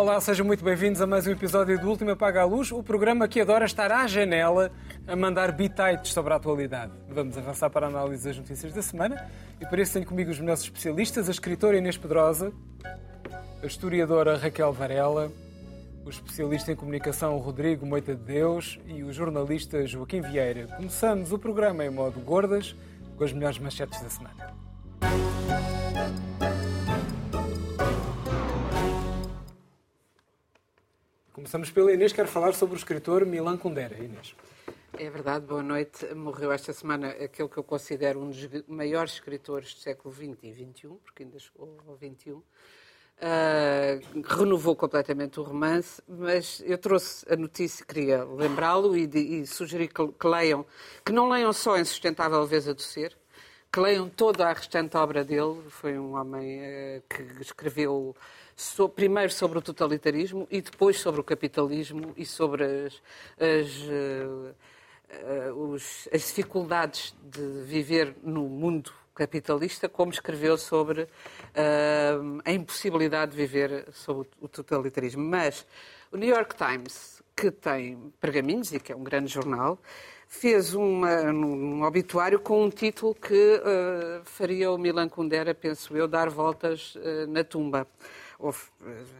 Olá, sejam muito bem-vindos a mais um episódio do Último Apaga a Luz, o programa que adora estar à janela a mandar bitites sobre a atualidade. Vamos avançar para a análise das notícias da semana e para isso tenho comigo os meus especialistas, a escritora Inês Pedrosa, a historiadora Raquel Varela, o especialista em comunicação Rodrigo Moita de Deus e o jornalista Joaquim Vieira. Começamos o programa em modo gordas com as melhores manchetes da semana. Começamos pela Inês, quero falar sobre o escritor Milan Kundera. Inês. É verdade, boa noite. Morreu esta semana aquele que eu considero um dos maiores escritores do século XX e XXI, porque ainda chegou ao XXI. Uh, renovou completamente o romance, mas eu trouxe a notícia, queria lembrá-lo e, e sugeri que, que, leiam, que não leiam só Insustentável Veza do Ser, que leiam toda a restante obra dele. Foi um homem uh, que escreveu so, primeiro sobre o totalitarismo e depois sobre o capitalismo e sobre as, as, uh, uh, os, as dificuldades de viver no mundo capitalista, como escreveu sobre uh, a impossibilidade de viver sob o totalitarismo. Mas o New York Times, que tem pergaminhos e que é um grande jornal, fez uma, um obituário com um título que uh, faria o Milan Kundera, penso eu, dar voltas uh, na tumba. Ou,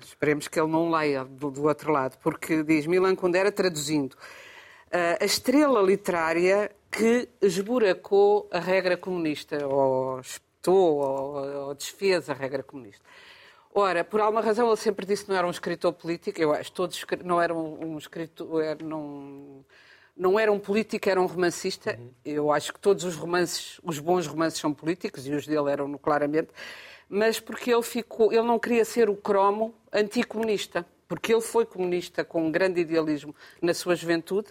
esperemos que ele não leia do, do, outro lado, porque diz Milan Kundera, traduzindo, uh, a estrela literária que esburacou a regra comunista, ou espetou, ou, ou desfez a regra comunista. Ora, por alguma razão ele sempre disse que não era um escritor político, eu acho todos não eram um, um escritor, não, não era um político, era um romancista. Uhum. Eu acho que todos os romances, os bons romances são políticos, e os dele eram claramente, mas porque ele ficou, ele não queria ser o cromo anticomunista, porque ele foi comunista com um grande idealismo na sua juventude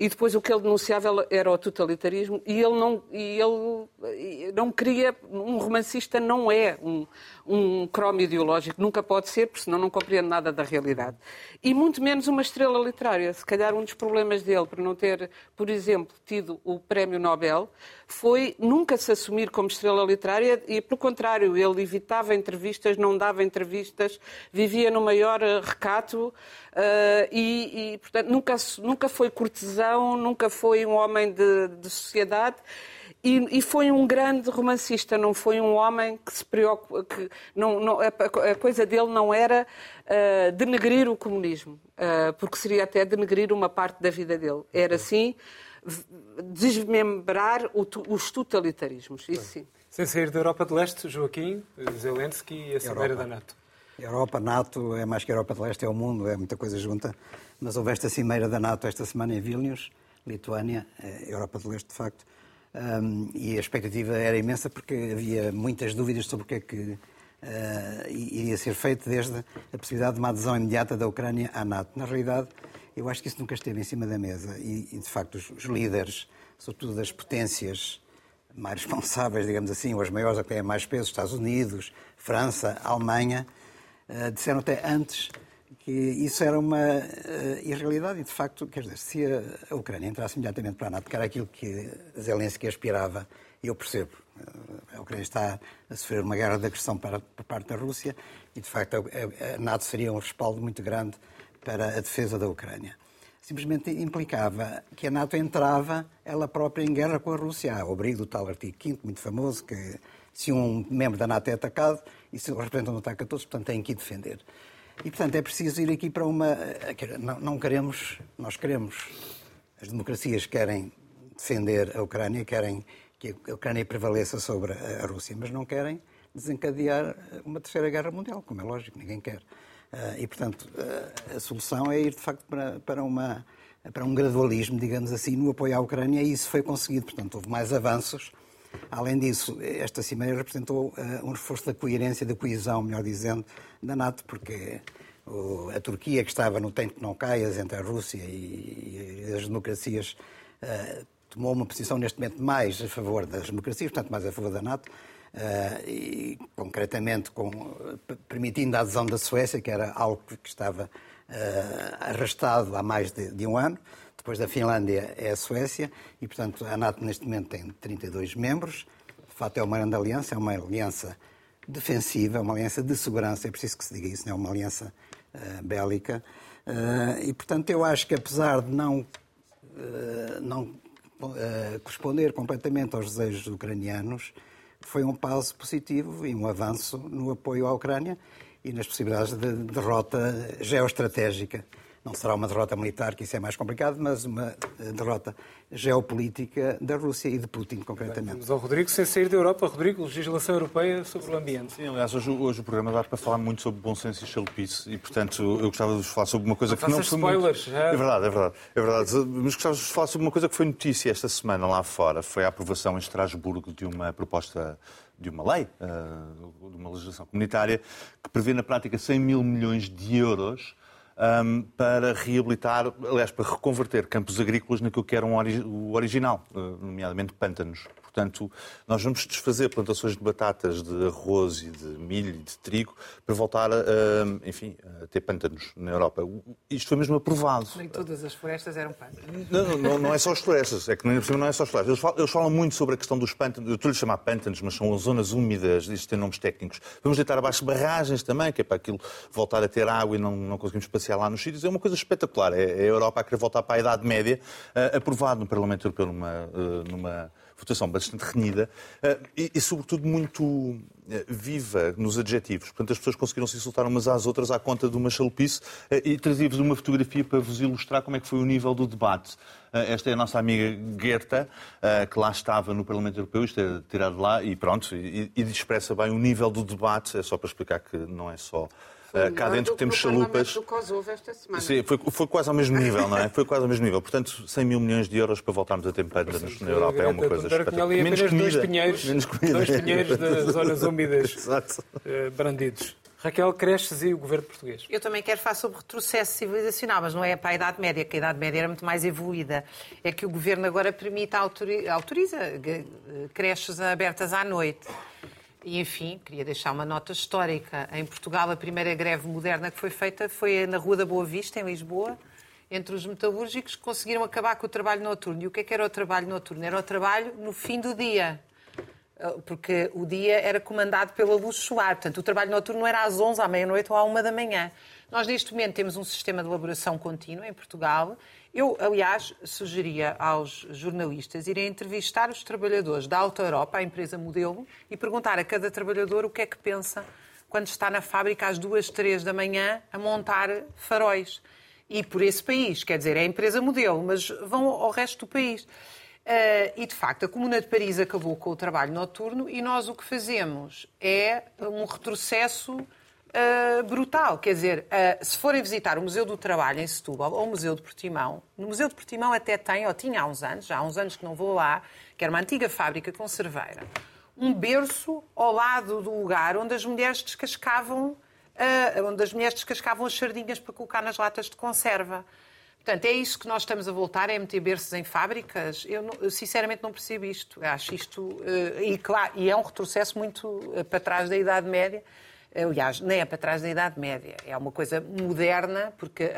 e depois o que ele denunciava era o totalitarismo e ele não, e ele não queria, um romancista não é um, um cromo ideológico, nunca pode ser, porque senão não compreende nada da realidade. E muito menos uma estrela literária. Se calhar um dos problemas dele, por não ter, por exemplo, tido o prémio Nobel, foi nunca se assumir como estrela literária e, pelo contrário, ele evitava entrevistas, não dava entrevistas, vivia no maior eh, recato e, e, portanto, nunca, nunca foi cortesão, nunca foi um homem de, de sociedade. E, e, foi um grande romancista, não foi um homem que se preocupa. Que não, não, a, a, coisa dele não era uh, denegrir o comunismo, uh, porque seria até denegrir uma parte da vida dele. Era sim desmembrar o, os totalitarismos. Isso sim. Sem sair da Europa de Leste, Joaquim, Zelensky e a Cimeira da NATO. Europa, NATO, é mais que a Europa de Leste, é o mundo, é muita coisa junta. Mas houve esta cimeira da NATO esta semana em Vilnius, Lituânia, é Europa de Leste, de facto. Um, e a expectativa era imensa porque havia muitas dúvidas sobre o que é que uh, iria ser feito desde a possibilidade de uma adesão imediata da Ucrânia à NATO. Na realidade, eu acho que isso nunca esteve em cima da mesa e, e de facto, os, os, líderes, sobretudo das potências mais responsáveis, digamos assim, ou as maiores a que têm mais peso, Estados Unidos, França, Alemanha, uh, disseram até antes que isso era uma uh, irrealidade e, de facto, quer dizer, se a, Ucrânia entrasse imediatamente para a NATO, que era aquilo que Zelensky aspirava, eu percebo, uh, a Ucrânia está a sofrer uma guerra de agressão para, por parte da Rússia e, de facto, a, a NATO seria um respaldo muito grande para a defesa da Ucrânia. Simplesmente implicava que a NATO entrava ela própria em guerra com a Rússia, ao abrigo do tal artigo 5 muito famoso, que se um membro da NATO é atacado, isso representa um ataque a todos, portanto tem que defender. E, portanto, é preciso ir aqui para uma. Não, não queremos. Nós queremos. As democracias querem defender a Ucrânia, querem que a Ucrânia prevaleça sobre a Rússia, mas não querem desencadear uma terceira guerra mundial, como é lógico, ninguém quer. Ah, e, portanto, a solução é ir, de facto, para, uma, para um gradualismo, digamos assim, no apoio à Ucrânia, e isso foi conseguido. Portanto, houve mais avanços. Além disso, esta cimeira representou uh, um reforço da coerência, da coesão, melhor dizendo, da NATO, porque a Turquia, que estava no tempo que não caias entre a Rússia e, e as democracias, uh, tomou uma posição neste momento mais a favor das democracias, portanto, mais a favor da NATO. Uh, e concretamente com, permitindo a adesão da Suécia, que era algo que estava arrastado há mais de, de, um ano. Depois da Finlândia é a Suécia e, portanto, a NATO neste momento tem 32 membros. De facto, é uma grande aliança, é uma aliança defensiva, é uma aliança de segurança, é preciso que se diga isso, não é uma aliança bélica. E, portanto, eu acho que apesar de não, não corresponder completamente aos desejos ucranianos, foi um passo positivo e um avanço no apoio à Ucrânia e nas possibilidades de derrota geoestratégica não será uma derrota militar, que isso é mais complicado, mas uma eh, derrota geopolítica da Rússia e de Putin, concretamente. Vamos ao Rodrigo, sem sair da Europa. Rodrigo, legislação europeia sobre o ambiente. Sim, aliás, hoje, hoje o programa dá para falar muito sobre bom senso e chalupice e, portanto, eu gostava de vos falar sobre uma coisa não que não foi spoilers, muito... É verdade, é verdade, é verdade. Mas gostava de vos falar sobre uma coisa que foi notícia esta semana lá fora. Foi a aprovação em Estrasburgo de uma proposta de uma lei, eh, de uma legislação comunitária, que prevê na prática 100 mil milhões de euros um, para reabilitar, aliás, para reconverter campos agrícolas naquilo que era um ori o original, uh, nomeadamente pântanos. Portanto, nós vamos desfazer plantações de batatas, de arroz e de milho e de trigo para voltar a, enfim, a ter pântanos na Europa. Isto foi mesmo aprovado. Nem todas as florestas eram pântanos. Não, não, não é só as florestas, é que não é só as florestas. Eles falam, eles falam muito sobre a questão dos pântanos, eu estou-lhe a chamar pântanos, mas são zonas úmidas, isto tem nomes técnicos. Vamos deitar abaixo barragens também, que é para aquilo voltar a ter água e não, não conseguimos passear lá nos sítios. É uma coisa espetacular. É, é a Europa a querer voltar para a Idade Média, uh, aprovado no Parlamento Europeu numa, uh, numa votação bastante renhida eh, e, e, sobretudo, muito eh, viva nos adjetivos. Portanto, as pessoas conseguiram se insultar umas às outras à conta de uma chalupice eh, e trazer-vos uma fotografia para vos ilustrar como é que foi o nível do debate. Esta é a nossa amiga Gerta, que lá estava no Parlamento Europeu, isto é tirado lá, e pronto, e, e expressa bem o nível do debate, é só para explicar que não é só Uh, cá dentro temos chalupas. Do Kosovo esta semana. Sim, foi, foi, quase ao mesmo nível, não é? Foi quase ao mesmo nível. Portanto, 100 mil milhões de euros para voltarmos a ter pântanos na Europa é uma coisa espetacular. Menos comida. Dois pinheiros, menos comida. Dois pinheiros das zonas úmidas uh, brandidos. Raquel Cresces e o governo português. Eu também quero falar sobre retrocesso civilizacional, mas não é para a Idade Média, que a Idade Média era muito mais evoluída. É que o governo agora permite, autoriza, autoriza creches abertas à noite. E, enfim, queria deixar uma nota histórica. Em Portugal, a primeira greve moderna que foi feita foi na Rua da Boa Vista, em Lisboa, entre os metalúrgicos que conseguiram acabar com o trabalho noturno. E o que é que era o trabalho noturno? Era o trabalho no fim do dia. Eh, porque o dia era comandado pela luz solar. Portanto, o trabalho noturno era às 11, à meia-noite ou à 1 da manhã. Nós, neste momento, temos um sistema de elaboração contínua em Portugal eu, aliás, sugeria aos jornalistas irem entrevistar os trabalhadores da Alta Europa, a empresa modelo, e perguntar a cada trabalhador o que é que pensa quando está na fábrica às duas, três da manhã a montar faróis. E por esse país, quer dizer, é a empresa modelo, mas vão ao resto do país. Uh, e, de facto, a Comuna de Paris acabou com o trabalho noturno e nós o que fazemos é um retrocesso uh, brutal. Quer dizer, uh, se forem visitar o Museu do Trabalho em Setúbal ou o Museu de Portimão, no Museu de Portimão até tem, ou tinha há uns anos, já há uns anos que não vou lá, que era uma antiga fábrica conserveira, um berço ao lado do lugar onde as mulheres descascavam, uh, onde as mulheres descascavam as sardinhas para colocar nas latas de conserva. Portanto, é isso que nós estamos a voltar, é meter berços em fábricas? Eu, eu sinceramente não percebo isto. Eu acho isto, uh, e, claro, e é um retrocesso muito uh, para trás da Idade Média, Aliás, nem é para trás da Idade Média. É uma coisa moderna, porque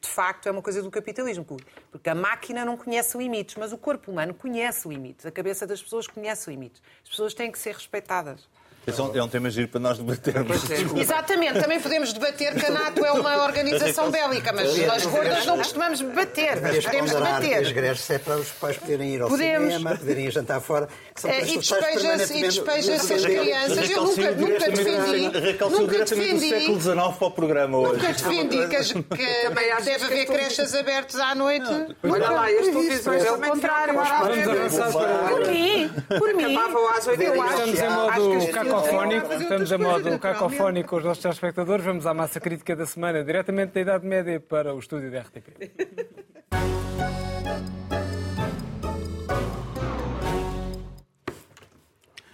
de facto é uma coisa do capitalismo. Porque a máquina não conhece limites, mas o corpo humano conhece limites. A cabeça das pessoas conhece limites. As pessoas têm que ser respeitadas. É um tema giro para nós debatermos. Exatamente, também podemos debater que a NATO é uma organização bélica, mas nós gordas não costumamos debater, mas podemos debater. As greves é para os pais poderem ir ao podemos. cinema, poderem ir jantar fora. É, e despeja-se despeja as crianças. Eu nunca, nunca defendi. Nunca defendi. do século XIX para o programa hoje. Nunca defendi que, que deve haver creches abertas à noite. Olha lá, as televisões é o contrário. Por mim, por mim. Acabavam às oito Estamos em modo cacofónico, estamos a modo cacofónico com os nossos telespectadores. Vamos à massa crítica da semana, diretamente da Idade Média para o estúdio da RTP.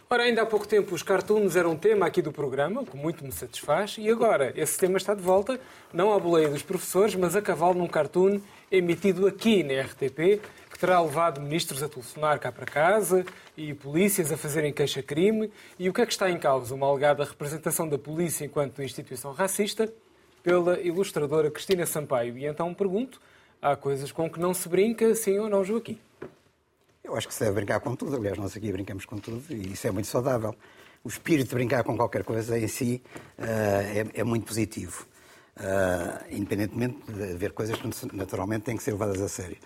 Ora, ainda há pouco tempo os cartoons eram um tema aqui do programa, o que muito me satisfaz, e agora esse tema está de volta, não à boleia dos professores, mas a cavalo num cartoon emitido aqui na RTP, que terá levado ministros a telefonar cá para casa e polícias a fazerem queixa-crime. E o que é que está em causa? Uma alegada representação da polícia enquanto instituição racista pela ilustradora Cristina Sampaio. E então pergunto, há coisas com que não se brinca, sim ou não, Joaquim? Eu acho que se deve brincar com tudo. Aliás, nós aqui brincamos com tudo e isso é muito saudável. O espírito de brincar com qualquer coisa em si uh, é, é, muito positivo. uh, independentemente de haver coisas que naturalmente têm que ser levadas a sério.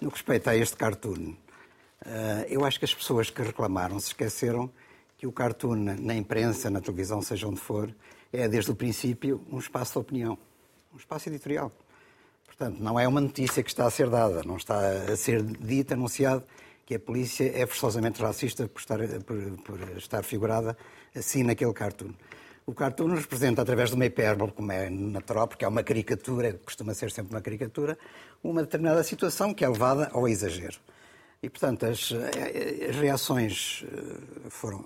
No que respeita a este cartoon, uh, eu acho que as pessoas que reclamaram se esqueceram que o cartoon na imprensa, na televisão, seja onde for, é desde o princípio um espaço de opinião, um espaço editorial. Portanto, não é uma notícia que está a ser dada, não está a ser dita, anunciado que a polícia é forçosamente racista por estar, por, por estar figurada assim naquele cartoon. O cartoon representa, através de uma hipérbole, como é natural, porque é uma caricatura, costuma ser sempre uma caricatura, uma determinada situação que é levada ao exagero. E, portanto, as, as reações eh, foram.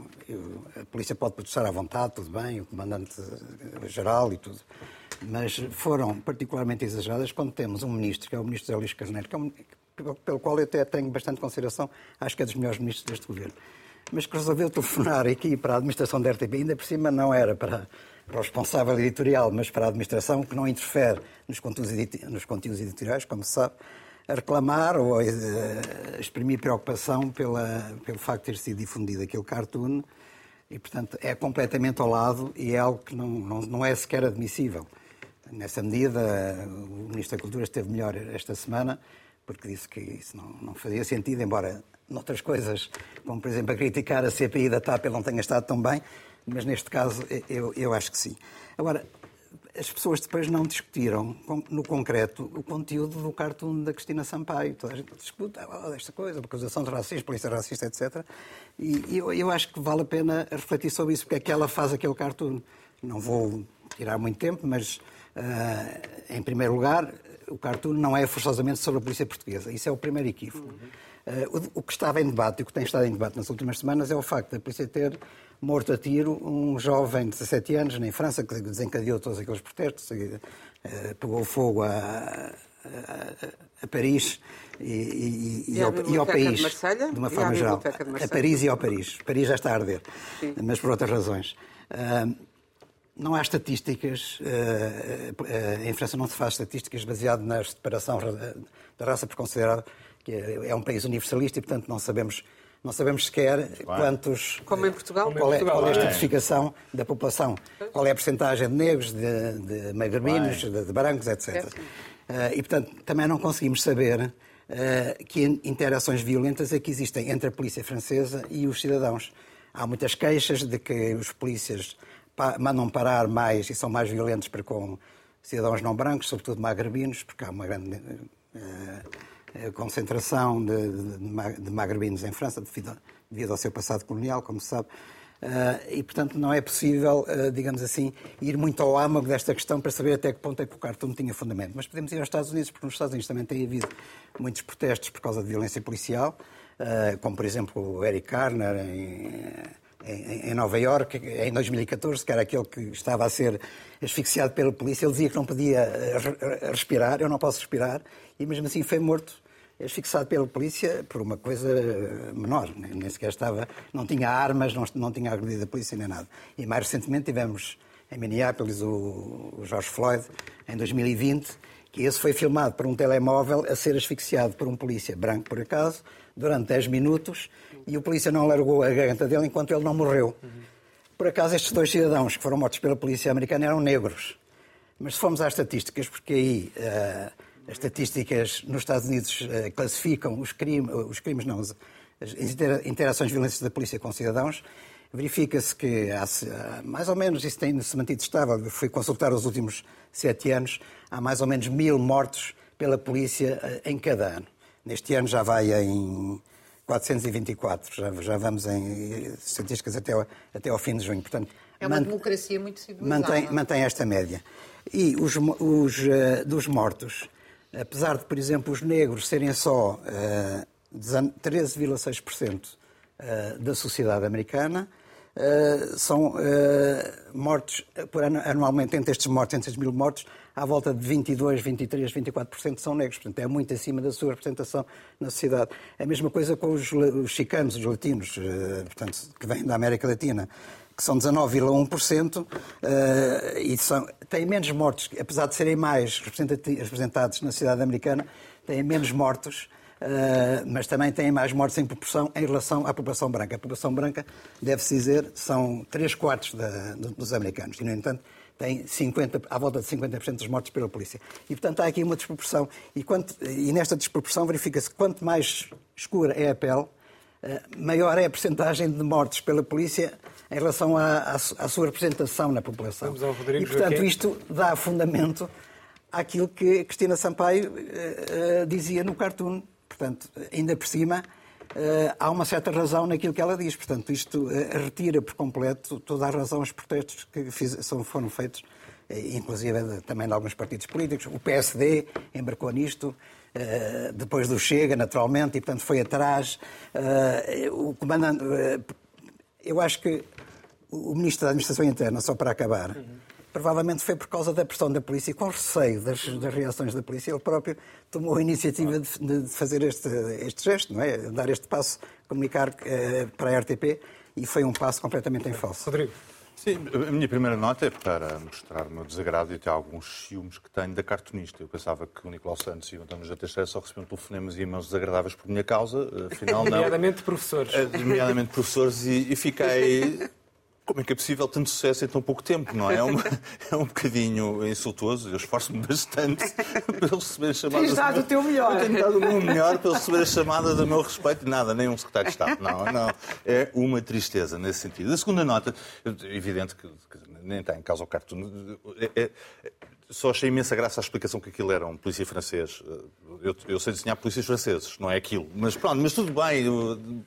A polícia pode protestar à vontade, tudo bem, o comandante-geral e tudo mas foram particularmente exageradas quando temos um ministro, que é o ministro José Luís Carneiro, que é um, pelo qual eu até tenho bastante consideração, acho que é dos melhores ministros deste governo, mas que resolveu telefonar aqui para a administração da RTP, ainda por cima não era para, o responsável editorial, mas para a administração, que não interfere nos conteúdos, nos conteúdos editoriais, como se sabe, a reclamar ou a, a exprimir preocupação pela, pelo facto de ter sido difundido aquele cartoon e, portanto, é completamente ao lado e é algo que não, não, não é sequer admissível. Nessa medida, o Ministro da Cultura esteve melhor esta semana, porque disse que isso não, não fazia sentido, embora noutras coisas, como por exemplo a criticar a CPI da TAP, ele não tenha estado tão bem, mas neste caso eu, eu acho que sim. Agora, as pessoas depois não discutiram, no concreto, o conteúdo do cartoon da Cristina Sampaio. Toda a gente discute oh, esta coisa, acusação de racismo, polícia racista, etc. E eu, eu acho que vale a pena refletir sobre isso, porque é que ela faz aquele cartoon. Não vou tirar muito tempo, mas em primeiro lugar, o cartoon não é forçosamente sobre a polícia portuguesa. Isso é o primeiro equívoco. Uh, o, que estava em debate e o que tem estado em debate nas últimas semanas é o facto da polícia ter morto a tiro um jovem de 17 anos em França que desencadeou todos aqueles protestos, uh, pegou fogo a, a, a Paris e, e, e, ao, e, ao, país, de, Marselha, de uma forma geral. A Paris e ao Paris. Paris já está a arder, Sim. mas por outras razões. Uh, não há estatísticas, eh, eh, em França não se faz estatísticas baseadas na separação da raça por considerar que é um país universalista e, portanto, não sabemos, não sabemos sequer claro. quantos... Como em Portugal. Qual é, qual é a estratificação da população, qual é a porcentagem de negros, de, de magrebinos, de, de, brancos, etc. É. E, portanto, também não conseguimos saber que interações violentas é que existem entre a polícia francesa e os cidadãos. Há muitas queixas de que os polícias mandam parar mais e são mais violentos para com cidadãos não brancos, sobretudo magrebinos, porque há uma grande uh, concentração de, de, de, magrebinos em França devido, devido, ao seu passado colonial, como se sabe. Uh, e, portanto, não é possível, uh, digamos assim, ir muito ao âmago desta questão para saber até que ponto é que o cartão tinha fundamento. Mas podemos ir aos Estados Unidos, porque nos Estados Unidos também tem havido muitos protestos por causa de violência policial, como, por exemplo, o Eric Garner em em, Nova Iorque, em 2014, que era aquele que estava a ser asfixiado pela polícia. Ele dizia que não podia eh, respirar, eu não posso respirar, e mesmo assim foi morto, asfixiado pela polícia por uma coisa eh, menor. Nem sequer estava, não tinha armas, não, não tinha agredido a polícia nem nada. E mais recentemente tivemos em Minneapolis o, o George Floyd, em 2020, que esse foi filmado por um telemóvel a ser asfixiado por um polícia branco, por acaso, durante 10 minutos e o polícia não largou a garganta dele enquanto ele não morreu. Por acaso, estes dois cidadãos que foram mortos pela polícia americana eram negros. Mas se formos às estatísticas, porque aí uh, as estatísticas nos Estados Unidos uh, classificam os crimes, os crimes não, as interações violentas da polícia com cidadãos, verifica-se que há, mais ou menos, isso tem-se mantido estável, eu fui consultar os últimos sete anos, há mais ou menos mil mortos pela polícia uh, em cada ano. Neste ano já vai em 424, já, já vamos em estatísticas até ao, até ao fim de junho. Portanto, é uma democracia muito civilizada. Mantém, mantém esta média. E os, os uh, dos mortos, apesar de, por exemplo, os negros serem só uh, 13,6% uh, da sociedade americana, uh, são uh, mortos por, anualmente, entre estes mortos, entre estes mil mortos, à volta de 22, 23, 24% são negros. Portanto, é muito acima da sua representação na sociedade. É a mesma coisa com os, os chicanos, os latinos, uh, portanto, que vêm da América Latina que são 19,1%, uh, e são, têm menos mortos, apesar de serem mais representados na sociedade americana, têm menos mortos mas também têm mais mortes em proporção em relação à população branca. A população branca, deve-se dizer, são 3 quartos da, dos americanos. E, no entanto, tem 50, à volta de 50% dos mortos pela polícia. E, portanto, há aqui uma desproporção. E, quanto, e nesta desproporção verifica-se que quanto mais escura é a pele, eh, maior é a percentagem de mortes pela polícia em relação à, à, à sua representação na população. Vamos ao Rodrigo e, portanto, Joaquim. isto dá fundamento àquilo que Cristina Sampaio eh, eh, dizia no cartoon. Portanto, ainda por cima, eh, há uma certa razão naquilo que ela diz. Portanto, isto eh, retira por completo toda a razão aos protestos que são- foram feitos, eh, inclusive também de alguns partidos políticos. O PSD embarcou nisto, depois do Chega, naturalmente, e portanto foi atrás. O comandante. Eu acho que o Ministro da Administração Interna, só para acabar, provavelmente foi por causa da pressão da polícia e com receio das, das reações da polícia, ele próprio tomou a iniciativa de, de fazer este, este gesto, não é? Dar este passo, comunicar eh, para a RTP e foi um passo completamente em falso. Rodrigo. Sim, a minha primeira nota é para mostrar o meu desagrado e até alguns ciúmes que tenho da cartunista. Eu pensava que o Nicolau Santos e o António José Teixeira só recebiam telefonemas e e-mails desagradáveis por minha causa, afinal não. Nomeadamente professores. Eh, nomeadamente professores, e, e fiquei. Como é que é possível tanto sucesso em tão pouco tempo, não é? É, uma- é um bocadinho insultuoso. Eu esforço-me bastante para eles receberem chamadas. Tens dado o teu melhor. Eu tenho dado o meu melhor para eles receberem chamadas a meu respeito. Nada, nem um secretário de Estado. Não, não. É uma tristeza nesse sentido. A segunda nota, evidente que que nem está em causa o cartoon. É- é- só achei imensa graça a explicação que aquilo era um polícia francês. Eu, eu sei desenhar polícias franceses, não é aquilo. Mas pronto, mas tudo bem.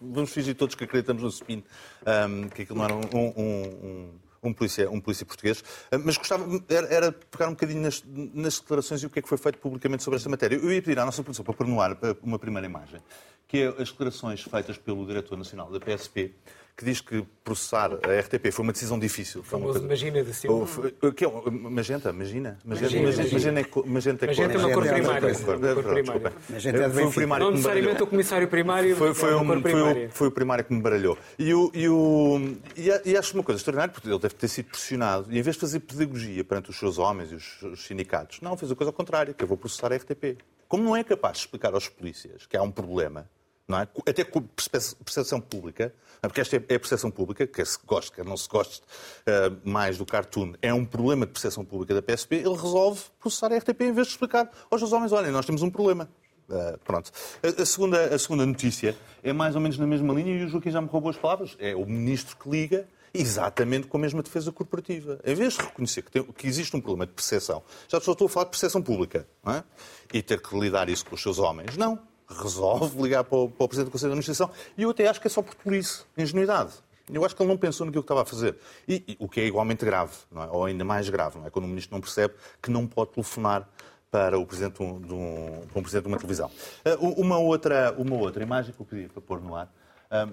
vamos fingir todos que acreditamos no spin, ahm, que aquilo não era um, um- um- um polícia, um polícia português. Ah, Mas gostava, era, era pegar um bocadinho nas, nas declarações e o que é que foi feito publicamente sobre esta matéria. Eu ia pedir à nossa produção para pôr no ar eh, uma primeira imagem, que é as declarações feitas pelo Diretor Nacional da PSP, que diz que processar a RTP foi uma decisão difícil. Foi uma famoso coisa- Magina de Silva. Que é? o- Magenta? Magina? Magenta, magenta, magenta é magenta é Magenta é cor. uma cor é primária. Magenta é Foi o primário Não necessariamente o comissário primário Foi, foi, é um- uma foi, o, foi o primário que me baralhou. E, o, e, o, e, acho uma coisa extraordinária, porque ele deve ter sido pressionado, e em vez de fazer pedagogia perante os seus homens e os, os sindicatos, não, fez a coisa ao contrário, que eu vou processar a RTP. Como não é capaz de explicar aos polícias que há um problema, não é? até com perce- percepção pública, é? Porque esta é é a percepção pública, quer se goste, quer não se goste eh, mais do cartoon, é um problema de percepção pública da PSP, ele resolve processar a RTP em vez de explicar aos seus homens, olhem, nós temos um problema. Uh, pronto. A, a segunda, a segunda notícia é mais ou menos na mesma linha e o Joaquim já me roubou as palavras. É o ministro que liga exatamente com a mesma defesa corporativa. Em vez de reconhecer que, tem- que existe um problema de percepção, já só estou a falar de percepção pública, é? e ter que lidar isso com os seus homens, não. Resolve ligar para o, para o Presidente do Conselho de Administração e eu até acho que é só por polícia, ingenuidade. Eu acho que ele não pensou naquilo que estava a fazer. E, e o que é igualmente grave, é? ou ainda mais grave, não é? quando o ministro não percebe que não pode telefonar para o presidente de de um- para um presidente de uma televisão. Ah, uma, outra, uma outra imagem que eu pedi para pôr no ar. Ah,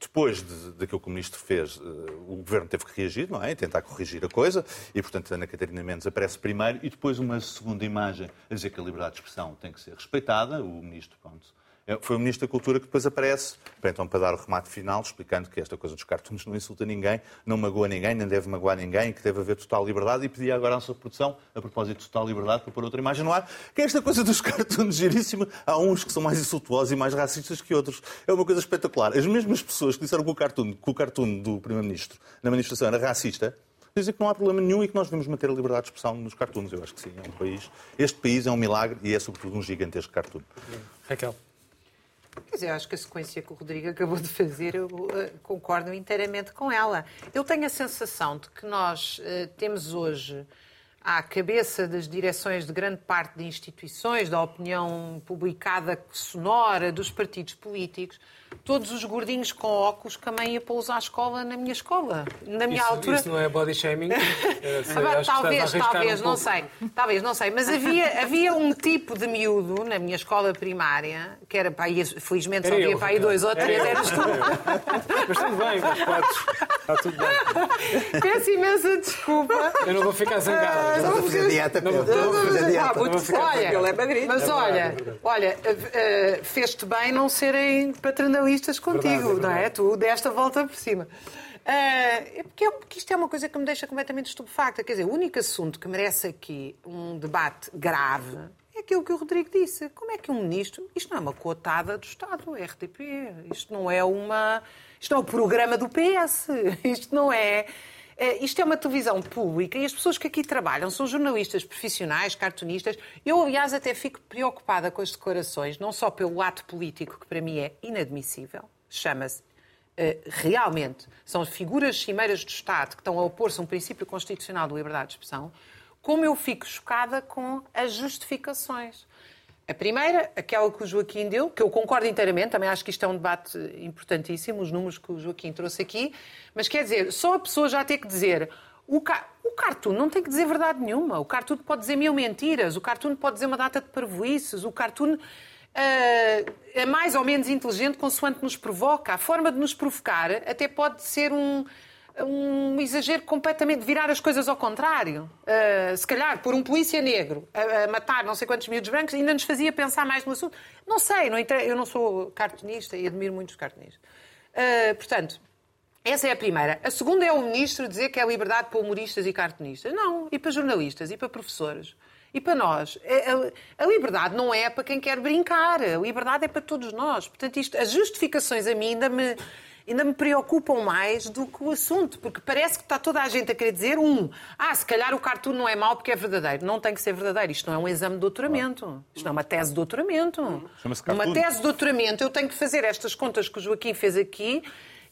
depois de, daquilo que o ministro fez, eh, o governo teve que reagir, não é? Tentar corrigir a coisa. E, portanto, Ana Catarina Mendes aparece primeiro e depois uma segunda imagem a dizer que a liberdade de expressão tem que ser respeitada. O ministro, pronto. É- Foi o Ministro da Cultura que depois aparece, para, então, para dar o remate final, explicando que esta coisa dos cartoons não insulta ninguém, não magoa ninguém, nem deve magoar ninguém, que deve haver total liberdade. E pedia agora à sua produção, a propósito de total liberdade, para pôr outra imagem no ar, que é esta coisa dos cartoons giríssima. Há uns que são mais insultuosos e mais racistas que outros. É uma coisa espetacular. As mesmas pessoas que disseram que o cartoon, que o cartoon do Primeiro-Ministro na manifestação era racista, dizem que não há problema nenhum e que nós devemos manter a liberdade de expressão nos cartoons. Eu acho que sim, é um país. Este país é um milagre e é, sobretudo, um gigantesco cartoon. Raquel. Quer dizer, acho que a sequência que o Rodrigo acabou de fazer, eu eh, concordo inteiramente com ela. Eu tenho a sensação de que nós eh, temos hoje à cabeça das direções de grande parte de instituições, da opinião publicada sonora dos partidos políticos, todos os gordinhos com óculos que a mãe ia pô-los à escola na minha escola. Na minha Isso, altura. isso não é body shaming? Eh, sei, Ah, bah, acho que estás a talvez, talvez, um não pouco. sei. Talvez, não sei. Mas havia, havia um tipo de miúdo na minha escola primária, que era para aí, felizmente só Era havia eu, para aí dois ou três, Era eras tu. Mas tudo bem, mas podes. Está tudo bem. Peço imensa desculpa. Eu não vou ficar zangada. Estás a fazer dieta, Não, Pedro. não, a fazer Ah, dieta. vou olha, Ele é mas É olha, olha, eh, eh, fez-te bem não serem paternalistas contigo, Verdade, é não é? verdade. Tu desta volta por cima. É porque, é- porque isto é uma coisa que me deixa completamente estupefacta. Quer dizer, o único assunto que merece aqui um debate grave é aquilo que o Rodrigo disse. Como é que um ministro. Isto não é uma cotada do Estado, é RTP. Isto não é uma. Isto não é o programa do PS. Isto não é. Eh, isto é uma televisão pública e as pessoas que aqui trabalham são jornalistas profissionais, cartunistas. Eu, aliás, até fico preocupada com as declarações, não só pelo ato político, que para mim é inadmissível, chama-se eh, realmente são figuras cimeiras do Estado que estão a opor-se a um princípio constitucional de liberdade de expressão, como eu fico chocada com as justificações. A primeira, aquela que o Joaquim deu, que eu concordo inteiramente, também acho que isto é um debate importantíssimo, os números que o Joaquim trouxe aqui, mas quer dizer, só a pessoa já ter que dizer o, ca... o cartoon não tem que dizer verdade nenhuma, o cartoon pode dizer mil mentiras, o cartoon pode dizer uma data de parvoices, o cartoon uh, é mais ou menos inteligente consoante nos provoca. A forma de nos provocar até pode ser um, um exagero completamente virar as coisas ao contrário. Uh, se calhar, por um polícia negro a, a, matar não sei quantos miúdos brancos, ainda nos fazia pensar mais no assunto. Não sei, não eu não sou cartunista e admiro muito os cartunistas. Uh, portanto, essa é a primeira. A segunda é o ministro dizer que é liberdade para humoristas e cartunistas. Não, e para jornalistas, e para professores. E para nós, é, a liberdade não é para quem quer brincar, a liberdade é para todos nós. Portanto, isto, as justificações a mim ainda me, ainda me preocupam mais do que o assunto, porque parece que está toda a gente a querer dizer, um, ah, se calhar o cartoon não é mau porque é verdadeiro. Não tem que ser verdadeiro. Isto não é um exame de doutoramento. Isto não é uma tese de doutoramento. Chama-se Uma tese de doutoramento, eu tenho que fazer estas contas que o Joaquim fez aqui.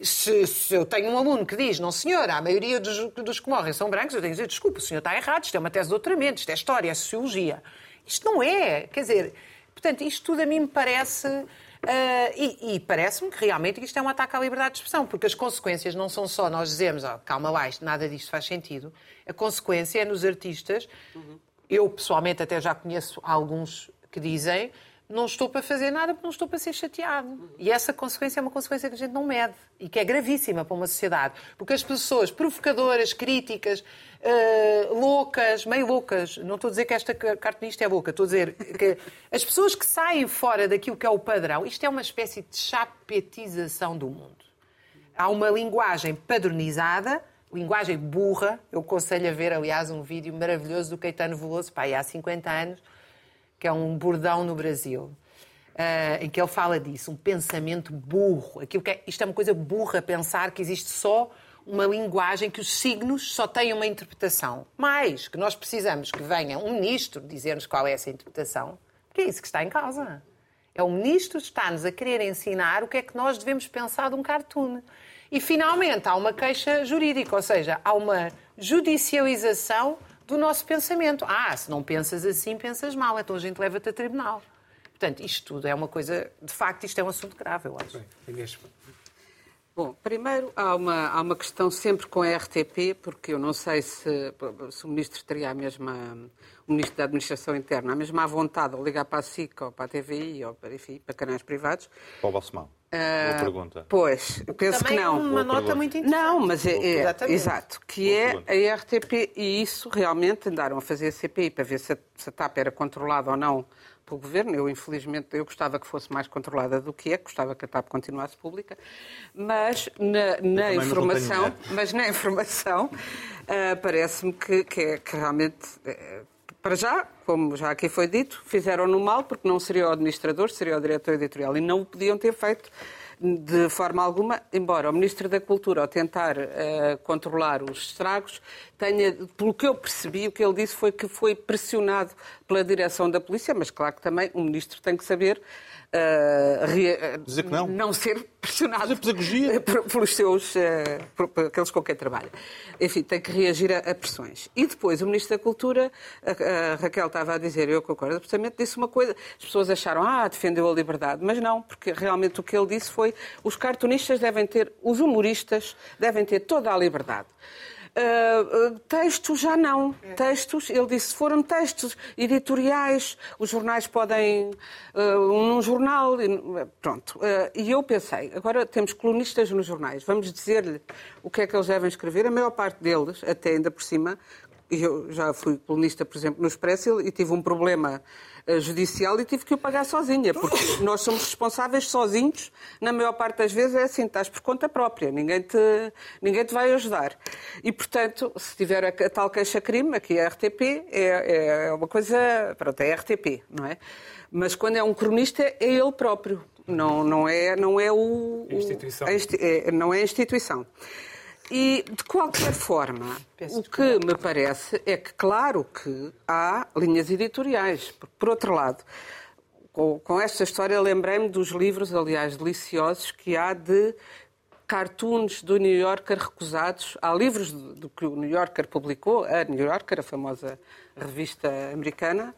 Se, se, eu tenho um aluno que diz, não senhor, a maioria dos, dos que morrem são brancos, eu tenho que dizer, desculpa, o senhor está errado, isto é uma tese de doutoramento, isto é história, é sociologia. Isto não é. Quer dizer, portanto, isto tudo a mim me parece Uh, e, e parece-me que realmente isto é um ataque à liberdade de expressão, porque as consequências não são só nós dizermos, oh, calma lá, isto, nada disto faz sentido. A consequência é nos artistas. Uhum. Eu, pessoalmente, até já conheço alguns que dizem não estou para fazer nada porque não estou para ser chateado. E essa consequência é uma consequência que a gente não mede e que é gravíssima para uma sociedade. Porque as pessoas provocadoras, críticas, uh, loucas, meio loucas, não estou a dizer que esta cartunista é louca, estou a dizer que as pessoas que saem fora daquilo que é o padrão, isto é uma espécie de chapetização do mundo. Há uma linguagem padronizada, linguagem burra. Eu aconselho a ver, aliás, um vídeo maravilhoso do Caetano Veloso, pai, há 50 anos, que é um bordão no Brasil, uh, em que ele fala disso, um pensamento burro. Aquilo que é, isto é uma coisa burra pensar que existe só uma linguagem que os signos só têm uma interpretação. Mais, que nós precisamos que venha um ministro dizer-nos qual é essa interpretação, que é isso que está em causa. É o ministro está-nos a querer ensinar o que é que nós devemos pensar de um cartoon. E, finalmente, há uma queixa jurídica, ou seja, há uma judicialização do nosso pensamento. Ah, se não pensas assim, pensas mal, então a gente leva-te a tribunal. Portanto, isto tudo é uma coisa, de facto, isto é um assunto grave, eu acho. Bem, Bom, primeiro há uma, há uma questão sempre com a RTP, porque eu não sei se, se o Ministro teria a mesma, o Ministro da Administração Interna, a mesma vontade de ligar para a SIC ou para a TVI ou para, enfim, para canais privados. Para o Balsemão. Boa ah, pergunta. Pois, penso Também que não. É uma Boa nota pergunta. muito interessante. Não, mas é, é exato, que Boa é pergunta. a RTP e isso realmente andaram a fazer a CPI para ver se a, se a TAP era controlada ou não pelo governo. Eu, infelizmente, eu gostava que fosse mais controlada do que é, gostava que a TAP continuasse pública, mas na, na informação, mas na informação, uh, parece-me que, que, é, que realmente uh, para já, como já aqui foi dito, fizeram-no mal porque não seria o administrador, seria o diretor editorial e não o podiam ter feito de forma alguma, embora o Ministro da Cultura, ao tentar uh, controlar os estragos, tenha, pelo que eu percebi, o que ele disse foi que foi pressionado pela direção da polícia, mas claro que também o Ministro tem que saber Uh, não. não ser pressionado pelos seus, uh, por, por aqueles com quem trabalha. Enfim, tem que reagir a, a, pressões. E depois o Ministro da Cultura, a, a Raquel estava a dizer, eu concordo absolutamente, disse uma coisa, as pessoas acharam, ah, defendeu a liberdade, mas não, porque realmente o que ele disse foi, os cartunistas devem ter, os humoristas devem ter toda a liberdade. Uh, textos já não. Textos, ele disse, foram textos editoriais, os jornais podem. Num jornal. Pronto. E eu pensei, agora temos colunistas nos jornais, vamos dizer-lhe o que é que eles devem escrever. A maior parte deles, até ainda por cima, eu já fui colunista, por exemplo, no Expresso e tive um problema eh, judicial e tive que o pagar sozinha, porque nós somos responsáveis sozinhos, na maior parte das vezes é assim, estás por conta própria, ninguém te, ninguém te vai ajudar. E, portanto, se tiver a, a tal queixa-crime, aqui é a RTP, é, é uma coisa, pronto, é a RTP, não é? Mas quando é um cronista, é ele próprio, não, não, é, não é o... A instituição. A, é, não é a instituição. E, de qualquer forma, o que me parece é que, claro que há linhas editoriais. Por outro lado, com, com esta história, lembrei-me dos livros, aliás, deliciosos, que há de cartoons do New Yorker recusados. Há livros do que o New Yorker publicou, a New Yorker, a famosa revista americana,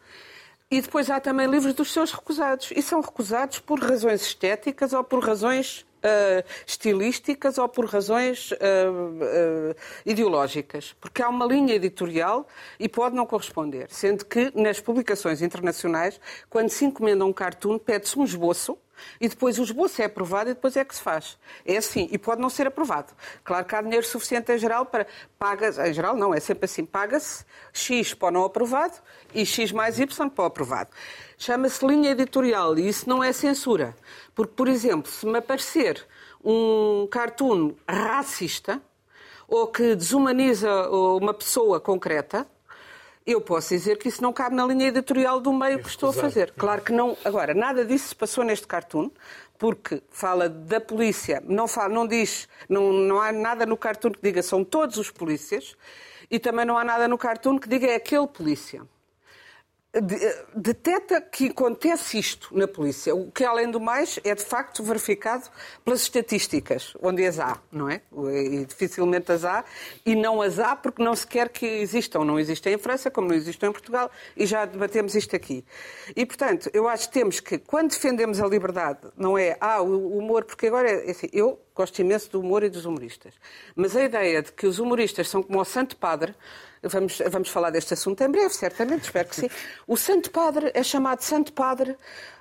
e depois há também livros dos seus recusados. E são recusados por razões estéticas ou por razões uh, estilísticas ou por razões uh, uh, ideológicas. Porque há uma linha editorial e pode não corresponder. Sendo que nas publicações internacionais, quando se encomenda um cartoon, pede-se um esboço e depois o esboço é aprovado e depois é que se faz. É assim, e pode não ser aprovado. Claro que há dinheiro suficiente em geral para paga em geral não, é sempre assim, paga-se X para o não aprovado e X mais Y para o aprovado. Chama-se linha editorial e isso não é censura. Porque, por exemplo, se me aparecer um cartoon racista ou que desumaniza uma pessoa concreta, eu posso dizer que isso não cabe na linha editorial do meio que estou a fazer. Claro que não. Agora, nada disso se passou neste cartoon, porque fala da polícia, não, fala, não diz, não, não há nada no cartoon que diga são todos os polícias, e também não há nada no cartoon que diga é aquele polícia detecta que acontece isto na polícia, o que, além do mais, é de facto verificado pelas estatísticas, onde as há, não é? E dificilmente as há, e não as há porque não se quer que existam. Não existem em França, como não existem em Portugal, e já debatemos isto aqui. E, portanto, eu acho que temos que, quando defendemos a liberdade, não é, ah, o humor, porque agora, é assim, eu gosto imenso do humor e dos humoristas, mas a ideia de que os humoristas são como o Santo Padre, Vamos, vamos falar deste assunto em breve, certamente, espero que sim. O Santo Padre é chamado Santo Padre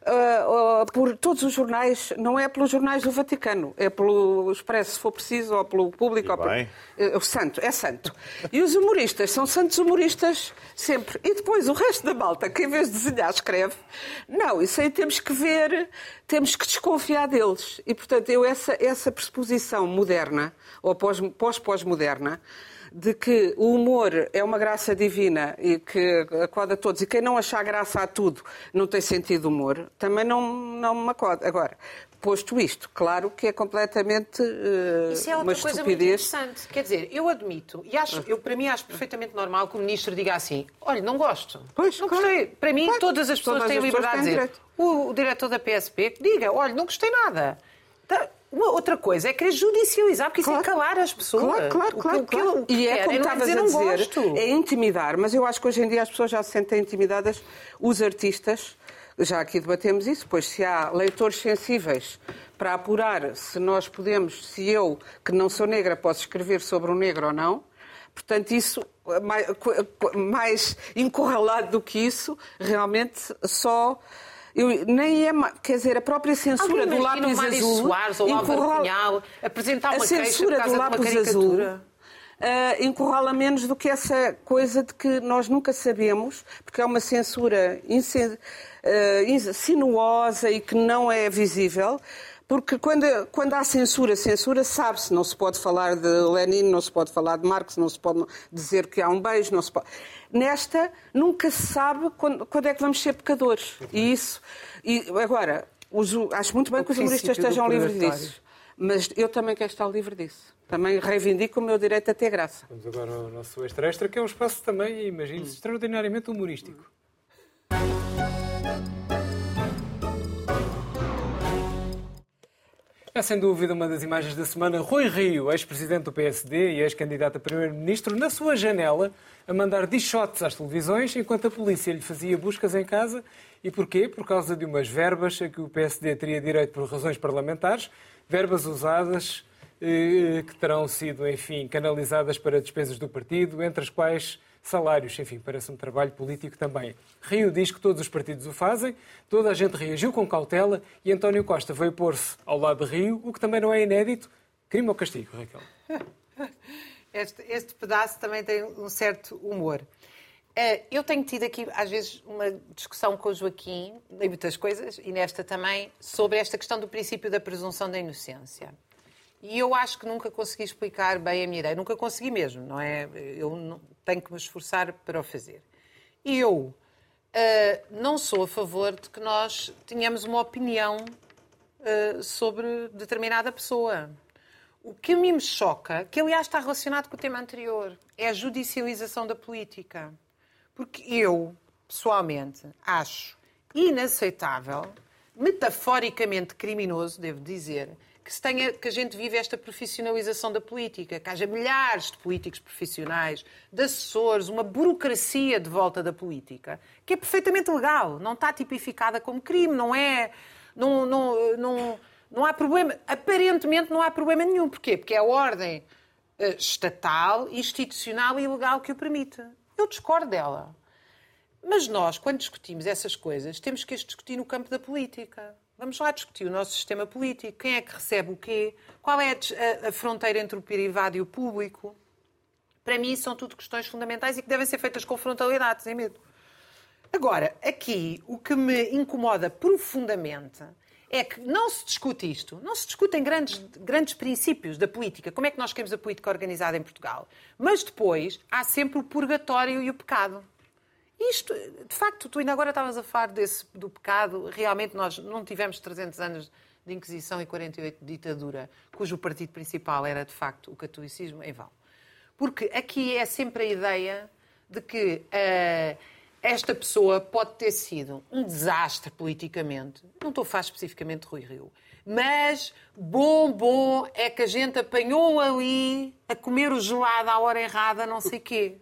uh, uh, por todos os jornais, não é pelos jornais do Vaticano, é pelo Expresso, se for preciso, ou pelo público. Ou pelo... Uh, o santo, é santo. E os humoristas são santos humoristas sempre. E depois o resto da malta, que em vez de desenhar, escreve. Não, isso aí temos que ver, temos que desconfiar deles. E, portanto, eu, essa, essa pressuposição moderna, ou pós-pós-moderna, de que o humor é uma graça divina e que acoda a todos, e quem não achar graça a tudo não tem sentido humor, também não, não me acoda. Agora, posto isto, claro que é completamente uh, Isso é outra coisa muito interessante. Quer dizer, eu admito, e acho, eu para mim acho perfeitamente normal que o ministro diga assim: olha, não gosto. Pois, não claro, gostei. Para mim, claro, todas as pessoas todas têm as liberdade de dizer. O, o diretor da PSP que diga: olha, não gostei nada. Tá, uma outra coisa é querer judicializar, porque claro. isso é calar as pessoas. Claro, claro, claro. O que, claro. O que e é como estavas a dizer, é intimidar, mas eu acho que hoje em dia as pessoas já se sentem intimidadas, os artistas, já aqui debatemos isso, pois se há leitores sensíveis para apurar se nós podemos, se eu, que não sou negra, posso escrever sobre um negro ou não, Portanto, isso, mais, mais encurralado do que isso, realmente só eu, nem é, quer dizer, a própria censura do lápis azul. Soares ou encurrala, Cunhal, apresentar uma a censura do lápis azul. Uh, encurrala menos do que essa coisa de que nós nunca sabemos, porque é uma censura uh, sinuosa e que não é visível. Porque quando, quando há censura, censura sabe-se, não se pode falar de Lenin, não se pode falar de Marx, não se pode dizer que há um beijo, não se pode. Nesta, nunca se sabe quando, quando é que vamos ser pecadores. E isso. E agora, os, acho muito bem o que os humoristas estejam livres disso. Mas eu também quero estar livre disso. Também reivindico o meu direito a ter graça. Vamos agora ao nosso extra-extra, que é um espaço também, imagino-se, extraordinariamente humorístico. É sem dúvida uma das imagens da semana. Rui Rio, ex-presidente do PSD e ex-candidato a primeiro-ministro, na sua janela, a mandar dichotes às televisões enquanto a polícia lhe fazia buscas em casa. E porquê? Por causa de umas verbas a que o PSD teria direito por razões parlamentares, verbas usadas eh, que terão sido, enfim, canalizadas para despesas do partido, entre as quais salários. Enfim, parece um trabalho político também. Rio diz que todos os partidos o fazem, toda a gente reagiu com cautela e António Costa veio pôr-se ao lado de Rio, o que também não é inédito. Crime ou castigo, Raquel? Este, este pedaço também tem um certo humor. Eh, eu tenho tido aqui, às vezes, uma discussão com o Joaquim, em muitas coisas, e nesta também, sobre esta questão do princípio da presunção da inocência. E eu acho que nunca consegui explicar bem a minha ideia. Nunca consegui mesmo, não é? Eu tenho que me esforçar para o fazer. E eu uh, não sou a favor de que nós tenhamos uma opinião uh, sobre determinada pessoa. O que a mim me choca, que aliás está relacionado com o tema anterior, é a judicialização da política. Porque eu, pessoalmente, acho inaceitável, metaforicamente criminoso, devo dizer, que, se tenha, que a gente vive esta profissionalização da política, que haja milhares de políticos profissionais, de assessores, uma burocracia de volta da política, que é perfeitamente legal, não está tipificada como crime, não é. Não, não, não, não há problema. Aparentemente não há problema nenhum. Porquê? Porque é a ordem uh, estatal, institucional e legal que o permite. Eu discordo dela. Mas nós, quando discutimos essas coisas, temos que as discutir no campo da política. Vamos lá discutir o nosso sistema político. Quem é que recebe o quê? Qual é a, a, fronteira entre o privado e o público? Para mim, são tudo questões fundamentais e que devem ser feitas com frontalidade, sem medo. Agora, aqui, o que me incomoda profundamente é que não se discute isto, não se discutem grandes, grandes princípios da política, como é que nós queremos a política organizada em Portugal. Mas depois há sempre o purgatório e o pecado. Isto, de facto, tu ainda agora estavas a falar desse, do pecado. Realmente nós não tivemos 300 anos de Inquisição e 48 de ditadura, cujo partido principal era, de facto, o catolicismo, em vão. Porque aqui é sempre a ideia de que uh, esta pessoa pode ter sido um desastre politicamente. Não estou a falar especificamente de Rui Rio. Mas bom, bom é que a gente apanhou ali a comer o gelado à hora errada, não sei quê.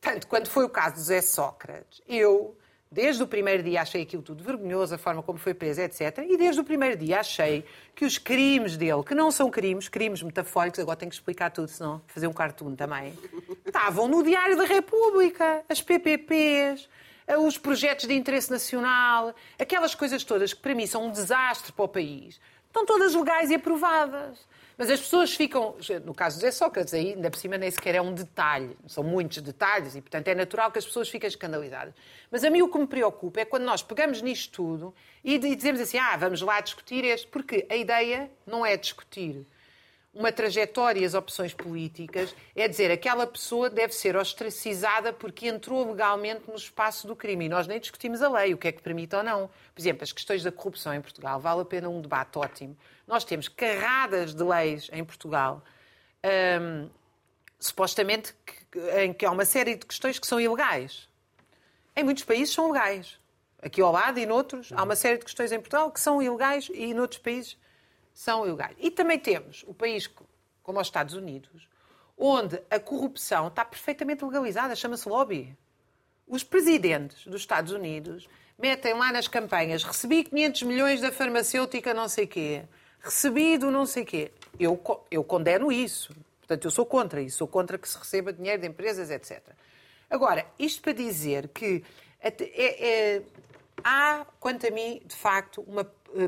Tanto quando foi o caso de José Sócrates, eu, desde o primeiro dia, achei aquilo tudo vergonhoso, a forma como foi preso, etc. E desde o primeiro dia achei que os crimes dele, que não são crimes, crimes metafóricos, agora tenho que explicar tudo, senão fazer um cartoon também, estavam no Diário da República, as PPPs, os projetos de interesse nacional, aquelas coisas todas que para mim são um desastre para o país, estão todas legais e aprovadas. Mas as pessoas ficam, no caso de Sócrates, aí ainda por cima nem sequer é um detalhe, são muitos detalhes e, portanto, é natural que as pessoas fiquem escandalizadas. Mas a mim o que me preocupa é quando nós pegamos nisto tudo e dizemos assim, ah, vamos lá discutir este, porque a ideia não é discutir uma trajetória e as opções políticas, é dizer, aquela pessoa deve ser ostracizada porque entrou legalmente no espaço do crime. E nós nem discutimos a lei, o que é que permite ou não. Por exemplo, as questões da corrupção em Portugal, vale a pena um debate ótimo. Nós temos carradas de leis em Portugal, hum, supostamente em que há uma série de questões que são ilegais. Em muitos países são legais. Aqui ao lado e noutros, há uma série de questões em Portugal que são ilegais e noutros países são ilegais. E também temos o país como os Estados Unidos, onde a corrupção está perfeitamente legalizada, chama-se lobby. Os presidentes dos Estados Unidos metem lá nas campanhas recebi 500 milhões da farmacêutica não sei quê, recebido não sei quê. Eu, eu condeno isso. Portanto, eu sou contra isso. Sou contra que se receba dinheiro de empresas, etc. Agora, isto para dizer que é, é, há, quanto a mim, de facto, uma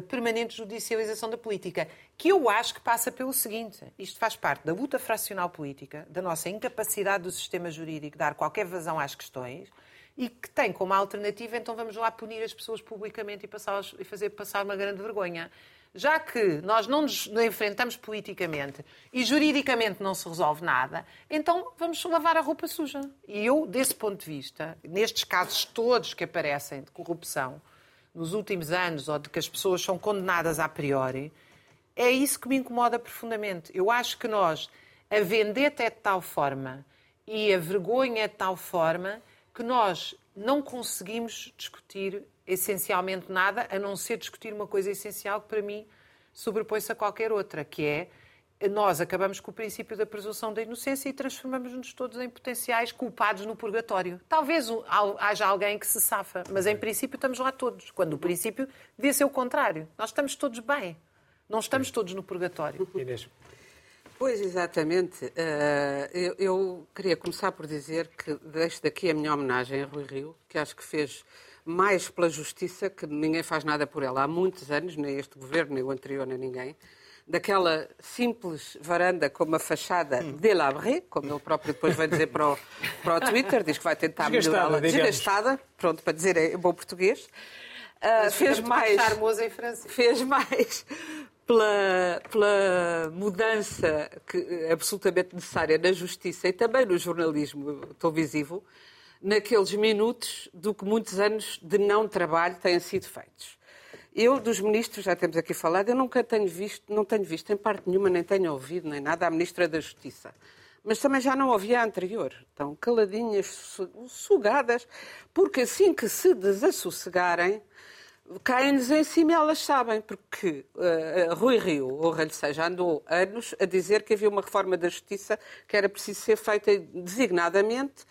permanente judicialização da política, que eu acho que passa pelo seguinte: isto faz parte da luta fracional política, da nossa incapacidade do sistema jurídico de dar qualquer vazão às questões e que tem como alternativa, então vamos lá punir as pessoas publicamente e, e fazer passar uma grande vergonha. Já que nós não nos enfrentamos politicamente e juridicamente não se resolve nada, então vamos lavar a roupa suja. E eu, desse ponto de vista, nestes casos todos que aparecem de corrupção, nos últimos anos ou de que as pessoas são condenadas a priori, é isso que me incomoda profundamente. Eu acho que nós, a vendetta é de tal forma e a vergonha é de tal forma que nós não conseguimos discutir essencialmente nada, a não ser discutir uma coisa essencial que para mim sobrepõe-se a qualquer outra, que é nós acabamos com o princípio da presunção da inocência e transformamos-nos todos em potenciais culpados no purgatório. Talvez haja alguém que se safa, mas em princípio estamos lá todos, quando o princípio devia ser o contrário. Nós estamos todos bem, não estamos todos no purgatório. Inês. Pois, exatamente. Eh, eu queria começar por dizer que deixo daqui a minha homenagem a Rui Rio, que acho que fez mais pela justiça, que ninguém faz nada por ela há muitos anos, nem este governo, nem o anterior, nem ninguém daquela simples varanda com uma fachada hum. délabrée, como ele próprio depois vai dizer para o, para o Twitter, diz que vai tentar melhorá-la, desgastada, pronto, para dizer em bom português. Uh, fez mais, fez mais pela, pela mudança que, absolutamente necessária na justiça e também no jornalismo televisivo, naqueles minutos do que muitos anos de não trabalho têm sido feitos. Eu, dos ministros, já temos aqui falado, eu nunca tenho visto, não tenho visto em parte nenhuma, nem tenho ouvido, nem nada, a Ministra da Justiça. Mas também já não ouvi a anterior. Estão caladinhas, sugadas, porque assim que se desassossegarem, caem-lhes em cima elas sabem, porque uh, Rui Rio, ou lhe seja, andou anos a dizer que havia uma reforma da Justiça que era preciso ser feita designadamente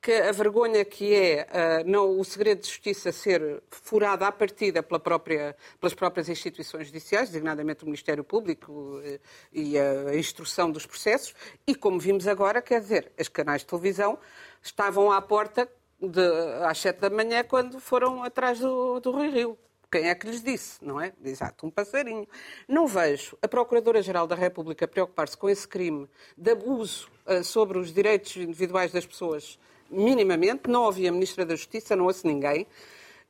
que a vergonha que é uh, não, o segredo de justiça ser furado à partida pela própria, pelas próprias instituições judiciais, designadamente o Ministério Público uh, e a instrução dos processos, e como vimos agora, quer dizer, os canais de televisão estavam à porta de, às sete da manhã quando foram atrás do, do Rio. Quem é que lhes disse, não é? Exato, um passarinho. Não vejo a Procuradora-Geral da República preocupar-se com esse crime de abuso uh, sobre os direitos individuais das pessoas minimamente, não ouvi a Ministra da Justiça, não ouço ninguém,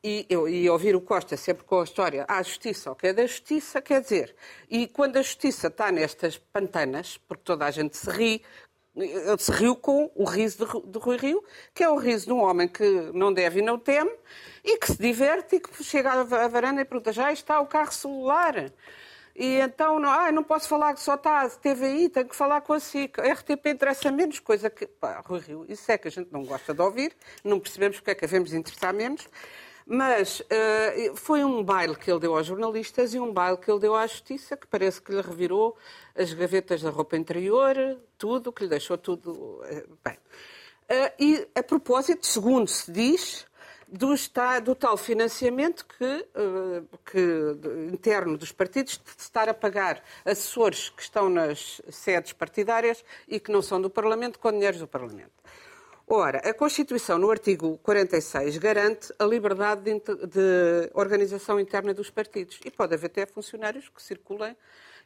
e, eu, e ouvir o Costa sempre com a história, ah, a justiça, o que é da justiça, quer dizer, e quando a justiça está nestas pantanas, porque toda a gente se ri, ele se riu com o riso de, de Rui Rio, que é o riso de um homem que não deve e não teme, e que se diverte e que chega à varanda e pergunta, já está o carro celular. E então, não, ah, não posso falar que só está a TVI, tenho que falar com a SIC. RTP interessa menos, coisa que. Pá, Rui Rio, isso é que a gente não gosta de ouvir, não percebemos porque é que devemos interessar menos. Mas uh, foi um baile que ele deu aos jornalistas e um baile que ele deu à justiça, que parece que lhe revirou as gavetas da roupa interior, tudo, que lhe deixou tudo. Uh, bem. Uh, e a propósito, segundo se diz, do, do tal financiamento que, eh, que, interno dos partidos, de estar a pagar assessores que estão nas sedes partidárias e que não são do Parlamento, com dinheiros do Parlamento. Ora, a Constituição, no artigo 46, garante a liberdade de, de organização interna dos partidos. E pode haver até funcionários que circulem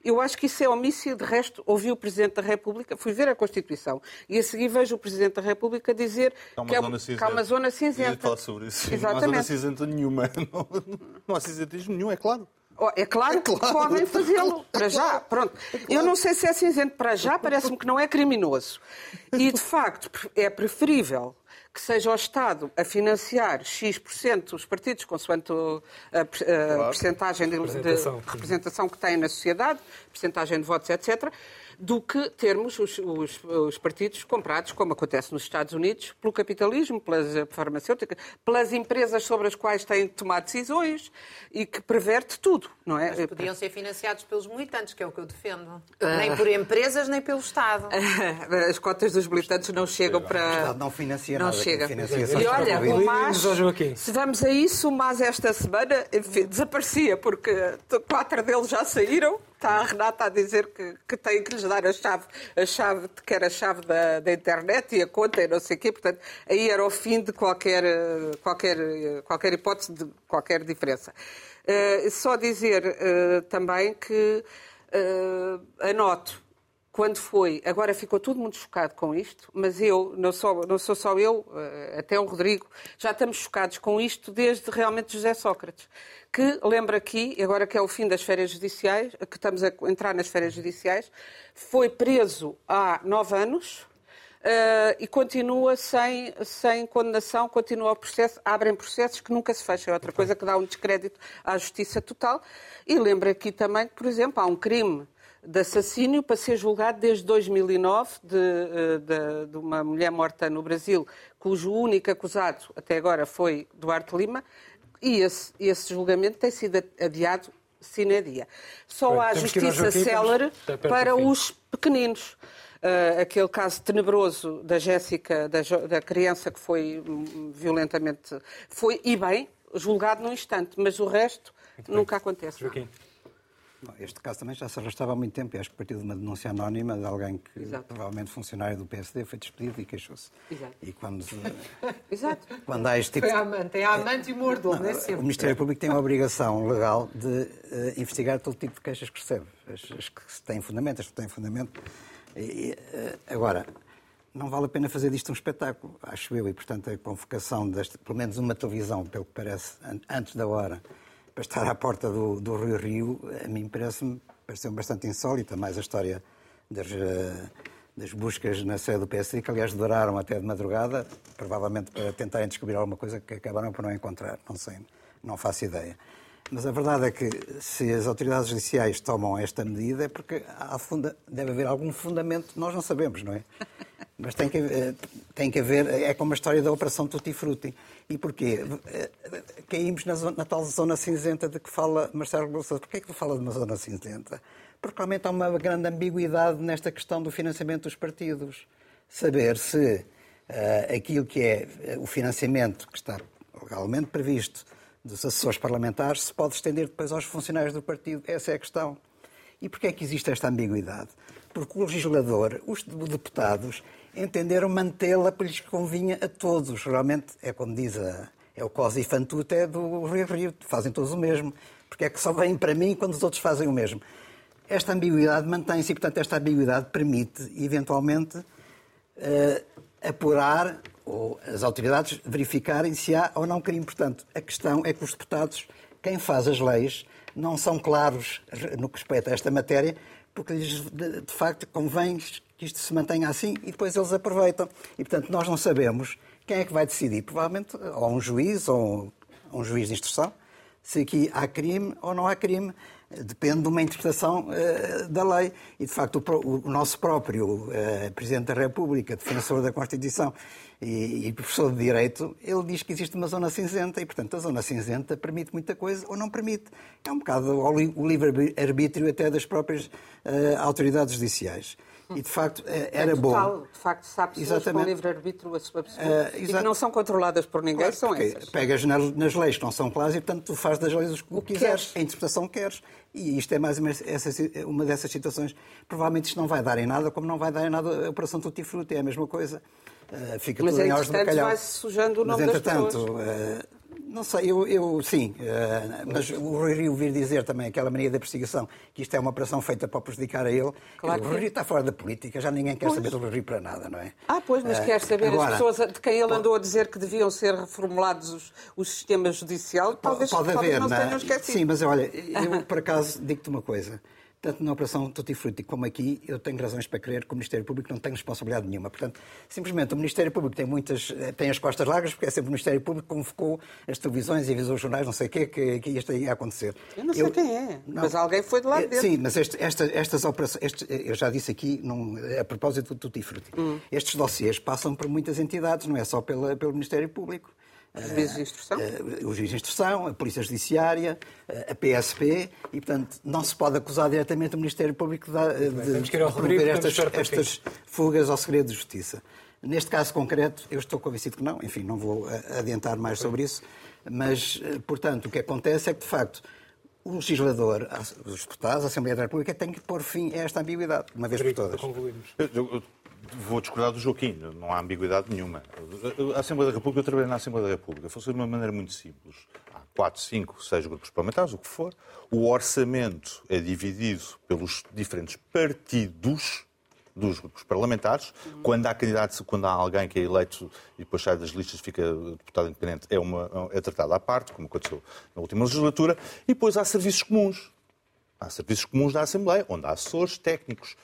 eu acho que isso é omício. De resto, ouvi o Presidente da República, fui ver a Constituição e a seguir vejo o Presidente da República dizer que, é uma que, é, uma zona cinzenta. falar sobre isso. Exatamente. Não há zona cinzenta nenhuma. Não, não há cinzentismo nenhum, é claro. Oh, é claro, é claro que podem fazê-lo. Para já, pronto. É. Eu não sei se é cinzento para já, parece-me que não é criminoso. E, de facto, é preferível que seja o Estado a financiar X% os partidos, consoante a, a claro. percentagem de, de, representação que têm na sociedade, percentagem de votos, etc., do que termos os, os, os, partidos comprados, como acontece nos Estados Unidos, pelo capitalismo, pelas farmacêuticas, pelas empresas sobre as quais têm de tomar decisões e que perverte tudo, não é? Mas podiam ser financiados pelos militantes, que é o que eu defendo. Ah. Nem por empresas, nem pelo Estado. As cotas dos militantes não chegam para... O Estado não financia não nada. Chega. Financia e olha, o MAS, se vamos a isso, o MAS esta semana enfim, desaparecia, porque quatro deles já saíram está a Renata a dizer que, que tem que lhes dar a chave, a chave, que era a chave da, da internet e a conta e não sei o quê. Portanto, aí era o fim de qualquer, qualquer, qualquer hipótese de qualquer diferença. Uh, só dizer uh, também que uh, anoto quando foi, agora ficou todo muito chocado com isto, mas eu, não sou, não sou só eu, até o Rodrigo, já estamos chocados com isto desde realmente José Sócrates que, lembra aqui, agora que é o fim das férias judiciais, que estamos a entrar nas férias judiciais, foi preso há nove anos uh, e continua sem, sem condenação, continua o processo, abrem processos que nunca se fecham. É outra coisa que dá um descrédito à justiça total. E lembra aqui também que, por exemplo, há um crime de assassínio para ser julgado desde 2009 de, eh, de, de, uma mulher morta no Brasil, cujo único acusado até agora foi Duarte Lima, e esse, esse julgamento tem sido adiado sine dia. Só há justiça célere para os pequeninos. Uh, aquele caso tenebroso da Jéssica, da, da, criança que foi hum, violentamente. Foi, e bem, julgado num instante, mas o resto nunca acontece. Joaquim. Este caso também já se arrastava há muito tempo. Acho que partiu de uma denúncia anónima de alguém que, Exato. provavelmente funcionário do PSD, foi despedido e queixou-se. E quando, Exato. quando há este tipo. Foi a amante, é a amante e mordomo, é sempre. O Ministério Público tem a obrigação legal de uh, investigar todo tipo de queixas que recebe. As, as que têm fundamento, as que têm fundamento. E, uh, agora, não vale a pena fazer disto um espetáculo, acho eu, e portanto a convocação, desta, pelo menos uma televisão, pelo que parece, antes da hora para estar à porta do, do Rio Rio, a mim parece-me pareceu bastante insólita, mais a história das, eh, das buscas na sede do PSD, que aliás duraram até de madrugada, provavelmente para tentarem descobrir alguma coisa que acabaram por não encontrar, não sei, não faço ideia. Mas a verdade é que se as autoridades judiciais tomam esta medida é porque funda... deve haver algum fundamento, nós não sabemos, não é? Mas tem que, eh, tem que haver, é como a história da Operação Tutti Frutti. E porquê? Eh, caímos na, zona, na tal zona cinzenta de que fala Marcelo Rebelo Porquê é que fala de uma zona cinzenta? Porque realmente há uma grande ambiguidade nesta questão do financiamento dos partidos. Saber se uh, aquilo que é o financiamento que está legalmente previsto dos assessores parlamentares se pode estender depois aos funcionários do partido. Essa é a questão. E porquê é que existe esta ambiguidade? Porque o legislador, os deputados, entenderam mantê-la porque lhes convinha a todos. Realmente, é como diz a, é o Cosa e Fantuta, é do Rio Rio, fazem todos o mesmo. Porque é que só vêm para mim quando os outros fazem o mesmo. Esta ambiguidade mantém-se e, portanto, esta ambiguidade permite, eventualmente, uh, apurar ou as autoridades verificarem se há ou não crime. Portanto, a questão é que os deputados, quem faz as leis, não são claros no que respeita a esta matéria, porque lhes, de, facto, convém que isto se mantenha assim e depois eles aproveitam. E, portanto, nós não sabemos quem é que vai decidir. Provavelmente, ou um juiz, ou um juiz de instrução, se aqui há crime ou não há crime. Depende de uma interpretação uh, da lei. E, de facto, o, o nosso próprio uh, Presidente da República, defensor da Constituição e, e, professor de Direito, ele diz que existe uma zona cinzenta e, portanto, a zona cinzenta permite muita coisa ou não permite. É um bocado o livre-arbítrio até das próprias uh, autoridades judiciais. E de facto é, era é total, bom. De facto, sabe se com livre-arbítrio a sua pessoa uh, e que não são controladas por ninguém, claro, são essas. Pegas nas, nas, leis que não são claras e, portanto, tu fazes das leis o que, o que quiseres, a interpretação que queres. E isto é mais uma, essa, uma dessas situações. Provavelmente isto não vai dar em nada, como não vai dar em nada a Operação Tutti Frutti, é a mesma coisa. Uh, fica Mas, tudo em horas de bacalhau. vai-se sujando o nome Mas, entretanto, das pessoas. Uh, não sei, eu, eu sim, uh, mas o Rui Rio vir dizer também aquela mania da perseguição, que isto é uma operação feita para prejudicar a ele, claro o Rui Rio está fora da política, já ninguém quer pois. saber do Rui Rio para nada, não é? Ah, pois, mas uh, quer saber agora, as pessoas de quem ele andou a dizer que deviam ser reformulados os, os sistemas judiciais, talvez, pode haver, talvez não, não tenham esquecido. Sim, mas olha, eu por acaso digo-te uma coisa tanto na Operação Tutti Frutti como aqui, eu tenho razões para crer que o Ministério Público não tem responsabilidade nenhuma. Portanto, simplesmente o Ministério Público tem muitas, eh, tem as costas largas, porque é sempre o Ministério Público que convocou as televisões e avisou os jornais, não sei o quê, que, que isto ia acontecer. Eu não sei eu, quem é, não, mas alguém foi de lá eh, dentro. Sim, mas este, esta, estas operações, este, eh, eu já disse aqui, num, a propósito do Tutti Frutti, hum. estes dossiês passam por muitas entidades, não é só pela, pelo Ministério Público. Os juízes de instrução? Uh, os juízes de instrução, a Polícia Judiciária, uh, a PSP, e, portanto, não se pode acusar diretamente o Ministério Público de, de, de promover estas, estas fugas ao segredo de justiça. Neste caso concreto, eu estou convencido que não, enfim, não vou adiantar mais sobre isso, mas, portanto, o que acontece é que, de facto, o legislador, os deputados, a Assembleia da República, tem que pôr fim a esta ambiguidade, uma vez por todas. Eu, vou discordar do Joaquim, não há ambiguidade nenhuma. A Assembleia da República, eu trabalhei na Assembleia da República, funciona de uma maneira muito simples. Há quatro, cinco, seis grupos parlamentares, o que for. O orçamento é dividido pelos diferentes partidos dos grupos parlamentares. Uhum. Quando há candidatos, quando há alguém que é eleito e depois sai das listas fica deputado independente, é, uma, é tratado à parte, como aconteceu na última legislatura. E depois há serviços comuns. Há serviços comuns da Assembleia, onde há assessores técnicos,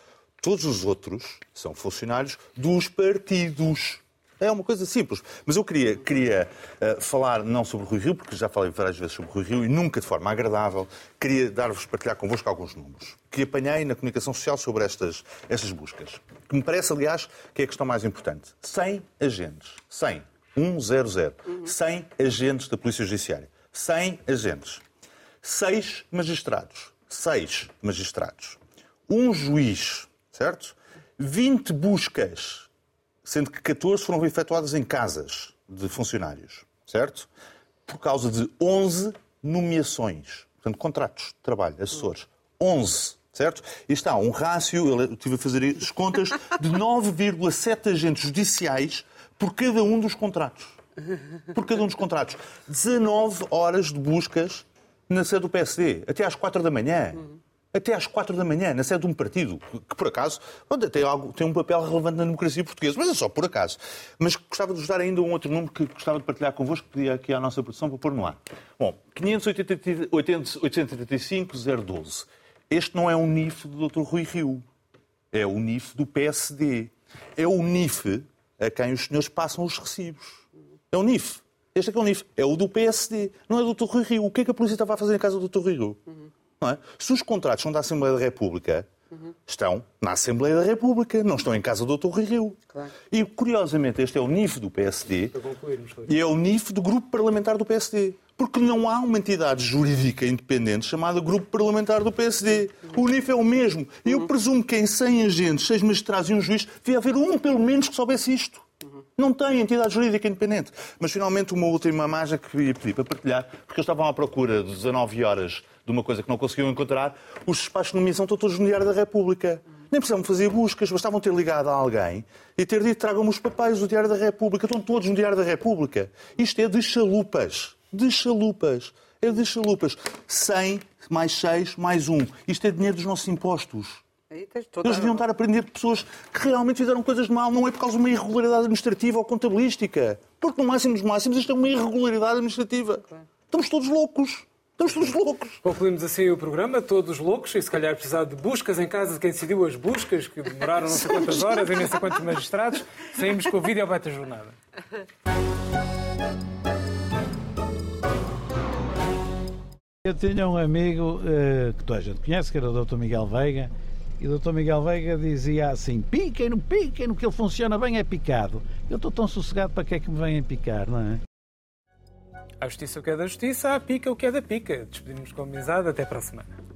Todos os outros são funcionários dos partidos. É uma coisa simples. Mas eu queria, queria uh, falar não sobre Rui Rio, porque já falei várias vezes sobre Rui Rio e nunca de forma agradável. Queria dar-vos, partilhar convosco alguns números que apanhei na comunicação social sobre estas, estas buscas. Que me parece, aliás, que é a questão mais importante. 100 agentes. 100. 100. Uhum. 100 agentes da Polícia Judiciária. 100 agentes. 6 magistrados. 6 magistrados. Um juiz certo? 20 buscas, sendo que 14 foram efetuadas em casas de funcionários, certo? Por causa de 11 nomeações, portanto, contratos de trabalho, assessores. 11, certo? E está um rácio, eu estive a fazer as contas, de 9,7 agentes judiciais por cada um dos contratos. Por cada um dos contratos. 19 horas de buscas na sede do PSD, até às 4 da manhã até às quatro da manhã, na sede de um partido, que por acaso tem, algo, tem um papel relevante na democracia portuguesa, mas é só por acaso. Mas gostava de vos dar ainda um outro número que gostava de partilhar convosco, que pedia aqui à nossa produção para pôr no ar. Bom, 585-012. Este não é o NIF do Dr. Rui Rio, é o NIF do PSD. É o NIF a quem os senhores passam os recibos. É o NIF. Este é que é o NIF. É o do PSD, não é do Dr. Rui Rio. O que é que a polícia estava a fazer em casa do Dr. Rui Rio? Não é? Se os contratos são da Assembleia da República, estão na Assembleia da República, não estão em casa do Dr. Rui Rio. Claro. E, curiosamente, este é o NIF do PSD Para concluirmos, Rui. e é o NIF do Grupo Parlamentar do PSD. Porque não há uma entidade jurídica independente chamada Grupo Parlamentar do PSD. O NIF é o mesmo. E eu presumo que em 100 agentes, 6 magistrados e um juiz, devia haver um, pelo menos, que soubesse isto. Não tem entidade jurídica independente. Mas, finalmente, uma última imagem que ia pedir para partilhar, porque eles estavam à procura de 19 horas de uma coisa que não conseguiam encontrar. Os despachos de nomeação estão todos no Diário da República. Nem precisavam fazer buscas, bastavam ter ligado a alguém e ter dito tragam-me os papéis do Diário da República. Estão todos no Diário da República. Isto é de chalupas. De chalupas. É de chalupas. 100 mais 6 mais 1. Isto é dinheiro dos nossos impostos. Eles deviam estar a aprender de pessoas que realmente fizeram coisas de mal, não é por causa de uma irregularidade administrativa ou contabilística. Porque no máximo dos máximos isto é uma irregularidade administrativa. Estamos todos loucos. Estamos todos loucos. Concluímos assim o programa, todos loucos, e se calhar precisar de buscas em casa de quem decidiu as buscas, que demoraram não sei quantas horas e nem sei quantos magistrados. Saímos com o vídeo ao Beta Jornada. Eu tinha um amigo eh, que toda a gente conhece, que era o Dr. Miguel Veiga, e o Dr. Miguel Veiga dizia assim: piquem, não piquem, no que ele funciona bem é picado. Eu estou tão sossegado para que é que me vêm picar, não é? À justiça o que é da justiça, à pica o que é da pica. Despedimos com amizade. Até para a semana.